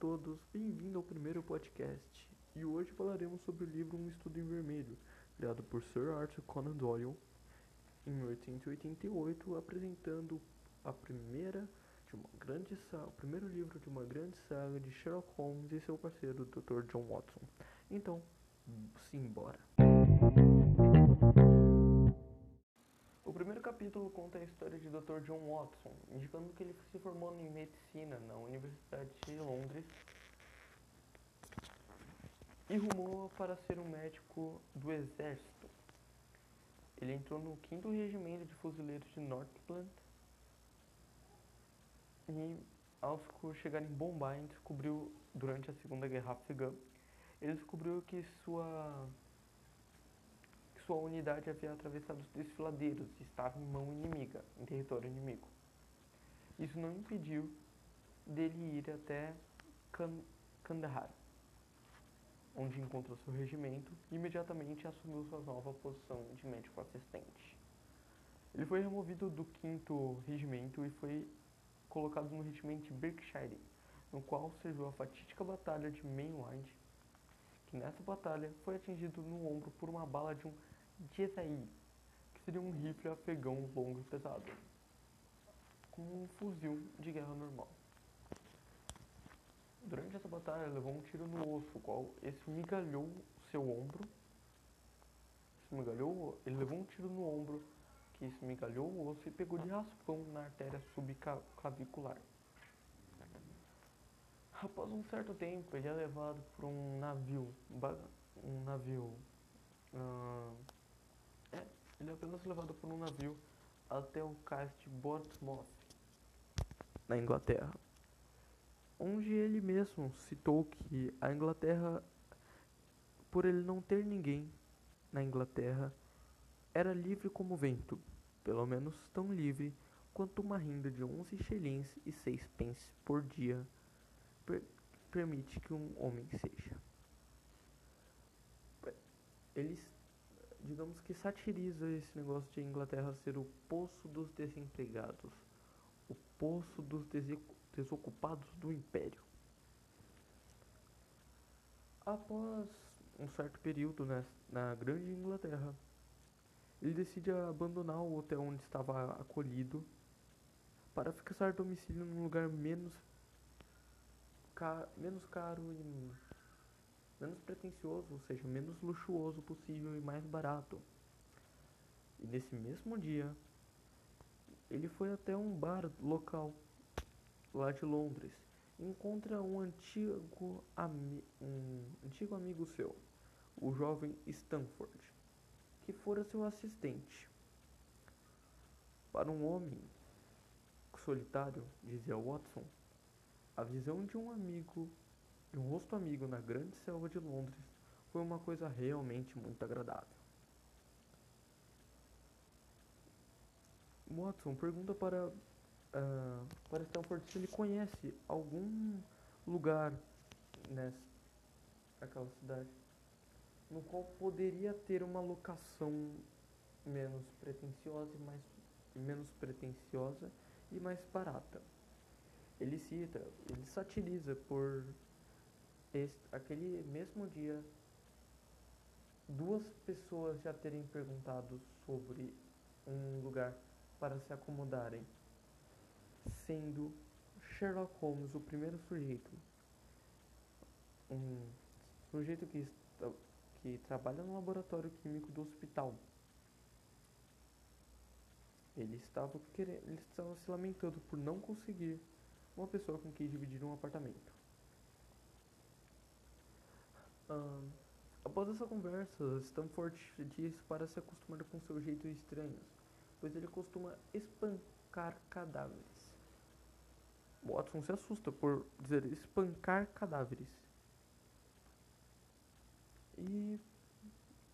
todos, bem-vindo ao primeiro podcast. E hoje falaremos sobre o livro Um Estudo em Vermelho, criado por Sir Arthur Conan Doyle em 1888, apresentando a primeira de uma grande o primeiro livro de uma grande saga de Sherlock Holmes e seu parceiro Dr. John Watson. Então, simbora. Capítulo conta a história de Dr. John Watson, indicando que ele se formou em medicina na Universidade de Londres e rumou para ser um médico do exército. Ele entrou no 5 Regimento de Fuzileiros de Northland e, ao chegar em Bombay, descobriu, durante a Segunda Guerra Afegã, ele descobriu que sua sua unidade havia atravessado os desfiladeiros e estava em mão inimiga, em território inimigo. Isso não impediu dele ir até Kandahar, onde encontrou seu regimento e imediatamente assumiu sua nova posição de médico assistente. Ele foi removido do 5 regimento e foi colocado no regimento Berkshire, no qual serviu a fatídica batalha de Mainwind, que nessa batalha foi atingido no ombro por uma bala de um Jezai, que seria um rifle afegão longo e pesado, com um fuzil de guerra normal. Durante essa batalha, levou um tiro no osso, o qual esmigalhou seu ombro. Esmigalhou, ele levou um tiro no ombro que esmigalhou o osso e pegou de raspão na artéria subclavicular. Após um certo tempo, ele é levado por um navio, um navio uh, ele é apenas levado por um navio até o cais de Portsmouth, na Inglaterra, onde ele mesmo citou que a Inglaterra, por ele não ter ninguém na Inglaterra, era livre como vento, pelo menos tão livre quanto uma renda de 11 shillings e 6 pence por dia per permite que um homem seja. Eles digamos que satiriza esse negócio de Inglaterra ser o poço dos desempregados, o poço dos desocupados do império. Após um certo período na Grande Inglaterra, ele decide abandonar o hotel onde estava acolhido para fixar domicílio num lugar menos, ca menos caro e menos pretensioso, ou seja, menos luxuoso possível e mais barato. E nesse mesmo dia, ele foi até um bar local lá de Londres encontra um antigo, um antigo amigo seu, o jovem Stanford, que fora seu assistente. Para um homem solitário, dizia Watson, a visão de um amigo um rosto amigo na grande selva de Londres foi uma coisa realmente muito agradável. Watson pergunta para, uh, para Stanford se ele conhece algum lugar nessa aquela cidade no qual poderia ter uma locação menos pretensiosa e mais menos pretensiosa e mais barata. Ele cita, ele satiriza por este, aquele mesmo dia, duas pessoas já terem perguntado sobre um lugar para se acomodarem, sendo Sherlock Holmes o primeiro sujeito. Um sujeito que, que trabalha no laboratório químico do hospital. Ele estava, querendo, ele estava se lamentando por não conseguir uma pessoa com quem dividir um apartamento. Após essa conversa, Stanford diz para se acostumar com seu jeito estranho, pois ele costuma espancar cadáveres. Watson se assusta por dizer espancar cadáveres. E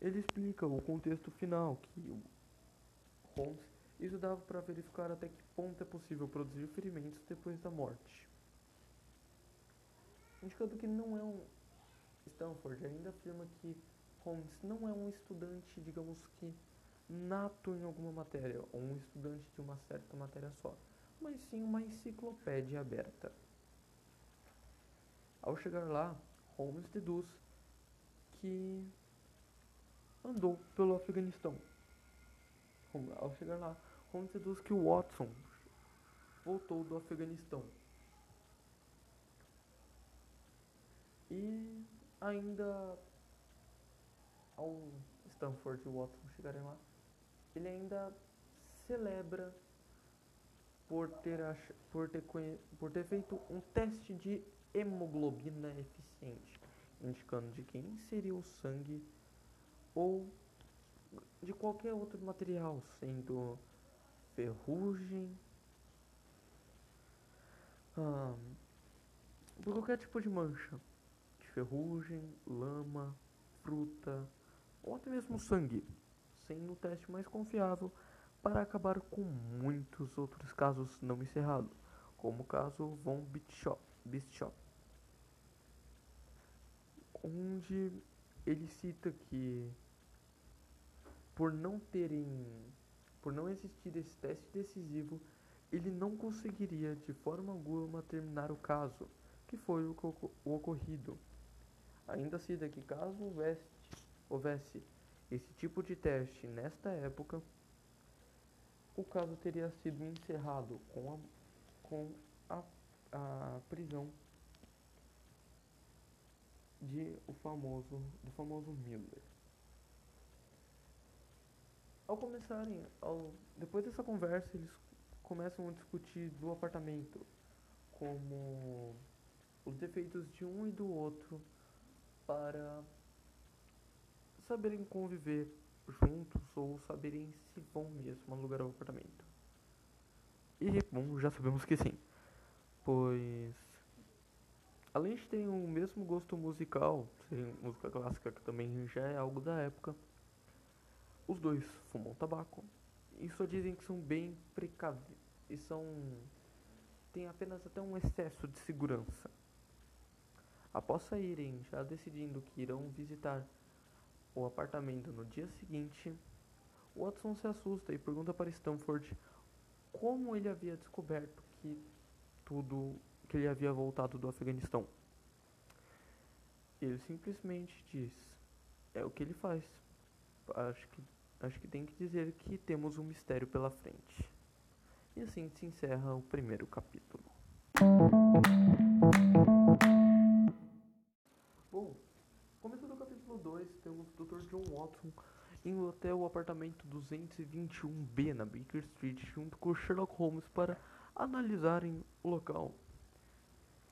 ele explica o contexto final, que Holmes isso dava para verificar até que ponto é possível produzir ferimentos depois da morte. Indicando que não é um Stanford ainda afirma que Holmes não é um estudante, digamos que, nato em alguma matéria, ou um estudante de uma certa matéria só, mas sim uma enciclopédia aberta. Ao chegar lá, Holmes deduz que andou pelo Afeganistão. Ao chegar lá, Holmes deduz que o Watson voltou do Afeganistão. E ainda ao Stanford e Watson chegarem lá, ele ainda celebra por ter, ach... por ter, conhe... por ter feito um teste de hemoglobina eficiente, indicando de quem seria o sangue ou de qualquer outro material, sendo ferrugem, por qualquer tipo de mancha, de ferrugem, lama, fruta ou até mesmo sangue, sendo o teste mais confiável para acabar com muitos outros casos não encerrados, como o caso Von Bishop, onde ele cita que por não terem por não existir esse teste decisivo, ele não conseguiria de forma alguma terminar o caso, que foi o, o ocorrido. Ainda cita que caso houvesse, houvesse esse tipo de teste nesta época, o caso teria sido encerrado com a, com a, a prisão de o famoso do famoso Miller. Ao começarem, ao, depois dessa conversa, eles começam a discutir do apartamento, como os defeitos de um e do outro, para saberem conviver juntos ou saberem se vão mesmo alugar o apartamento. E, bom, já sabemos que sim, pois além de terem o mesmo gosto musical, serem música clássica, que também já é algo da época, os dois fumam tabaco e só dizem que são bem precavidos e são têm apenas até um excesso de segurança. Após saírem, já decidindo que irão visitar o apartamento no dia seguinte, Watson se assusta e pergunta para Stanford como ele havia descoberto que tudo que ele havia voltado do Afeganistão. Ele simplesmente diz: é o que ele faz. Acho que acho que tem que dizer que temos um mistério pela frente. E assim se encerra o primeiro capítulo. Capítulo 2, temos o Dr. John Watson indo até o apartamento 221B na Baker Street junto com Sherlock Holmes para analisarem o local.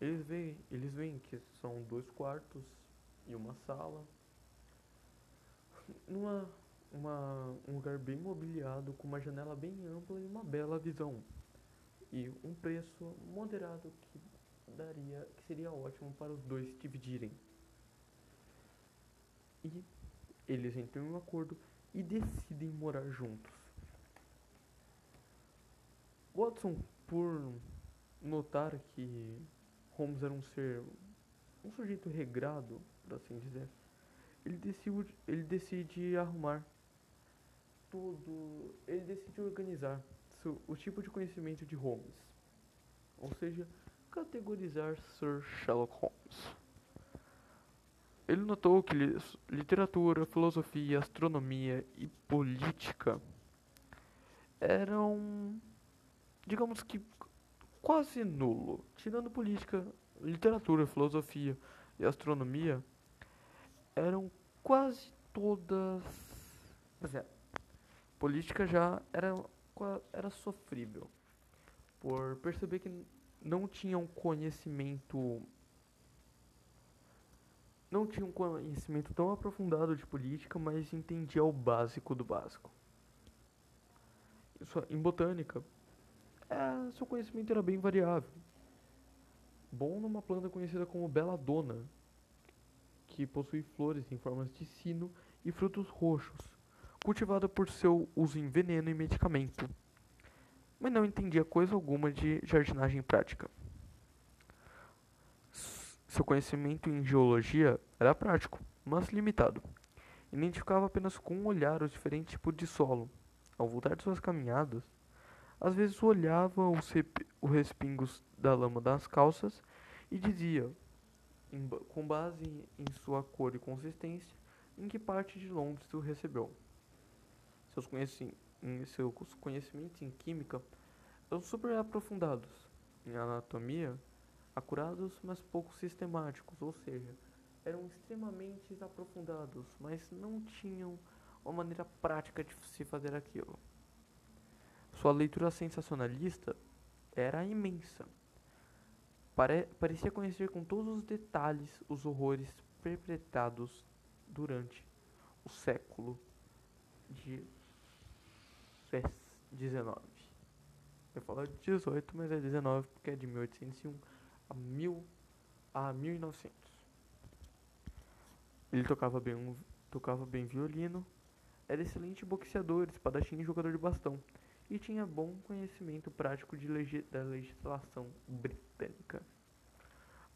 Eles veem, eles veem que são dois quartos e uma sala. Numa uma, um lugar bem mobiliado, com uma janela bem ampla e uma bela visão. E um preço moderado que daria, que seria ótimo para os dois dividirem. E eles entram em um acordo e decidem morar juntos. Watson, por notar que Holmes era um ser, um sujeito regrado, por assim dizer, ele decide, ele decide arrumar tudo, ele decide organizar o tipo de conhecimento de Holmes, ou seja, categorizar Sir Sherlock Holmes. Ele notou que literatura, filosofia, astronomia e política eram, digamos que, quase nulo. Tirando política, literatura, filosofia e astronomia, eram quase todas. Pois é, política já era, era sofrível, por perceber que não tinha um conhecimento não tinha um conhecimento tão aprofundado de política, mas entendia o básico do básico. Isso, em botânica, é, seu conhecimento era bem variável. Bom numa planta conhecida como belladonna, que possui flores em formas de sino e frutos roxos cultivada por seu uso em veneno e medicamento, mas não entendia coisa alguma de jardinagem prática. Seu conhecimento em geologia era prático, mas limitado. Identificava apenas com um olhar os diferentes tipos de solo. Ao voltar de suas caminhadas, às vezes olhava os, os respingos da lama das calças e dizia: com base em sua cor e consistência, em que parte de Londres o recebeu. Seus, conheci seus conhecimentos em química eram super aprofundados, em anatomia, acurados, mas pouco sistemáticos, ou seja, eram extremamente aprofundados, mas não tinham uma maneira prática de se fazer aquilo. Sua leitura sensacionalista era imensa. Pare parecia conhecer com todos os detalhes os horrores perpetrados durante o século de 19. Eu falo de 18, mas é 19 porque é de 1801 a, mil, a 1900. Ele tocava bem, um, tocava bem violino, era excelente boxeador, espadachim e jogador de bastão, e tinha bom conhecimento prático de da legislação britânica.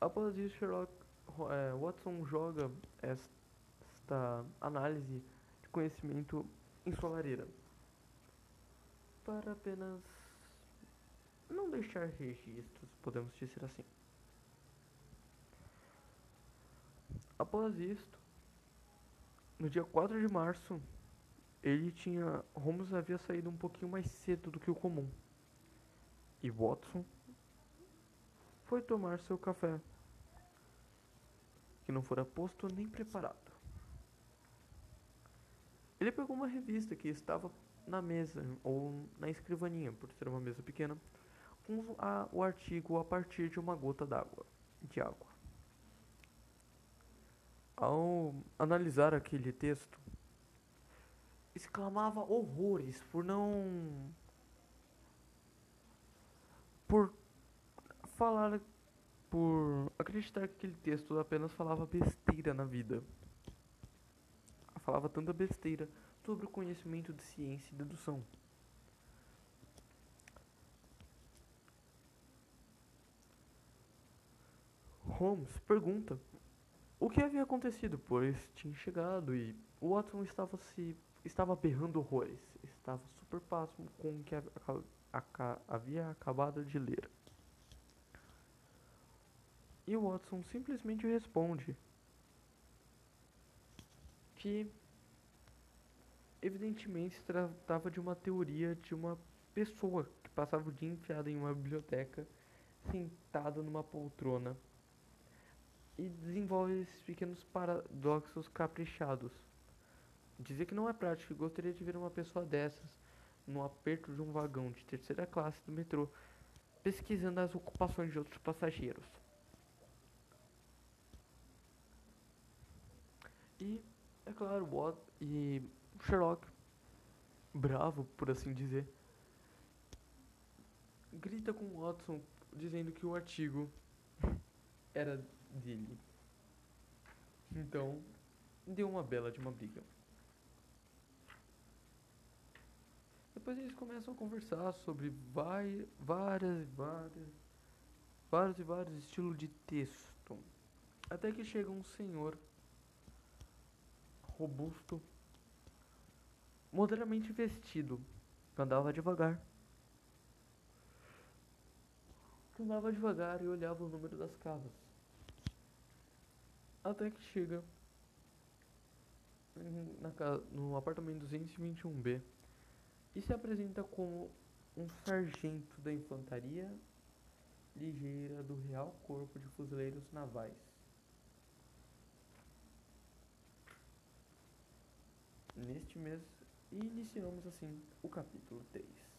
Após isso, Sherlock eh, Watson joga esta análise de conhecimento em sua lareira para apenas não deixar registros, podemos dizer assim. Após isto, no dia 4 de março, ele tinha. Holmes havia saído um pouquinho mais cedo do que o comum. E Watson foi tomar seu café, que não fora posto nem preparado. Ele pegou uma revista que estava na mesa ou na escrivaninha, por ser uma mesa pequena, com a, o artigo a partir de uma gota d'água, de água. Ao analisar aquele texto, exclamava horrores por não por falar por acreditar que aquele texto apenas falava besteira na vida. Falava tanta besteira sobre o conhecimento de ciência e dedução. Holmes pergunta o que havia acontecido, pois tinha chegado e Watson estava se estava berrando horrores, estava super pasmo com o que havia acabado de ler. E Watson simplesmente responde que evidentemente se tratava de uma teoria de uma pessoa que passava o dia enfiada em uma biblioteca, sentada numa poltrona e desenvolve esses pequenos paradoxos caprichados. Dizia que não é prático e gostaria de ver uma pessoa dessas no aperto de um vagão de terceira classe do metrô, pesquisando as ocupações de outros passageiros. E, é claro, Watt e Sherlock, bravo por assim dizer, grita com Watson dizendo que o artigo era dele. Então, deu uma bela de uma briga. Depois eles começam a conversar sobre vai, várias várias, vários e vários estilos de texto. Até que chega um senhor robusto, moderadamente vestido, que andava devagar. Que andava devagar e olhava o número das casas. Até que chega na, no apartamento 221B e se apresenta como um sargento da infantaria ligeira do Real Corpo de Fuzileiros Navais. Neste mês, iniciamos assim o capítulo 3.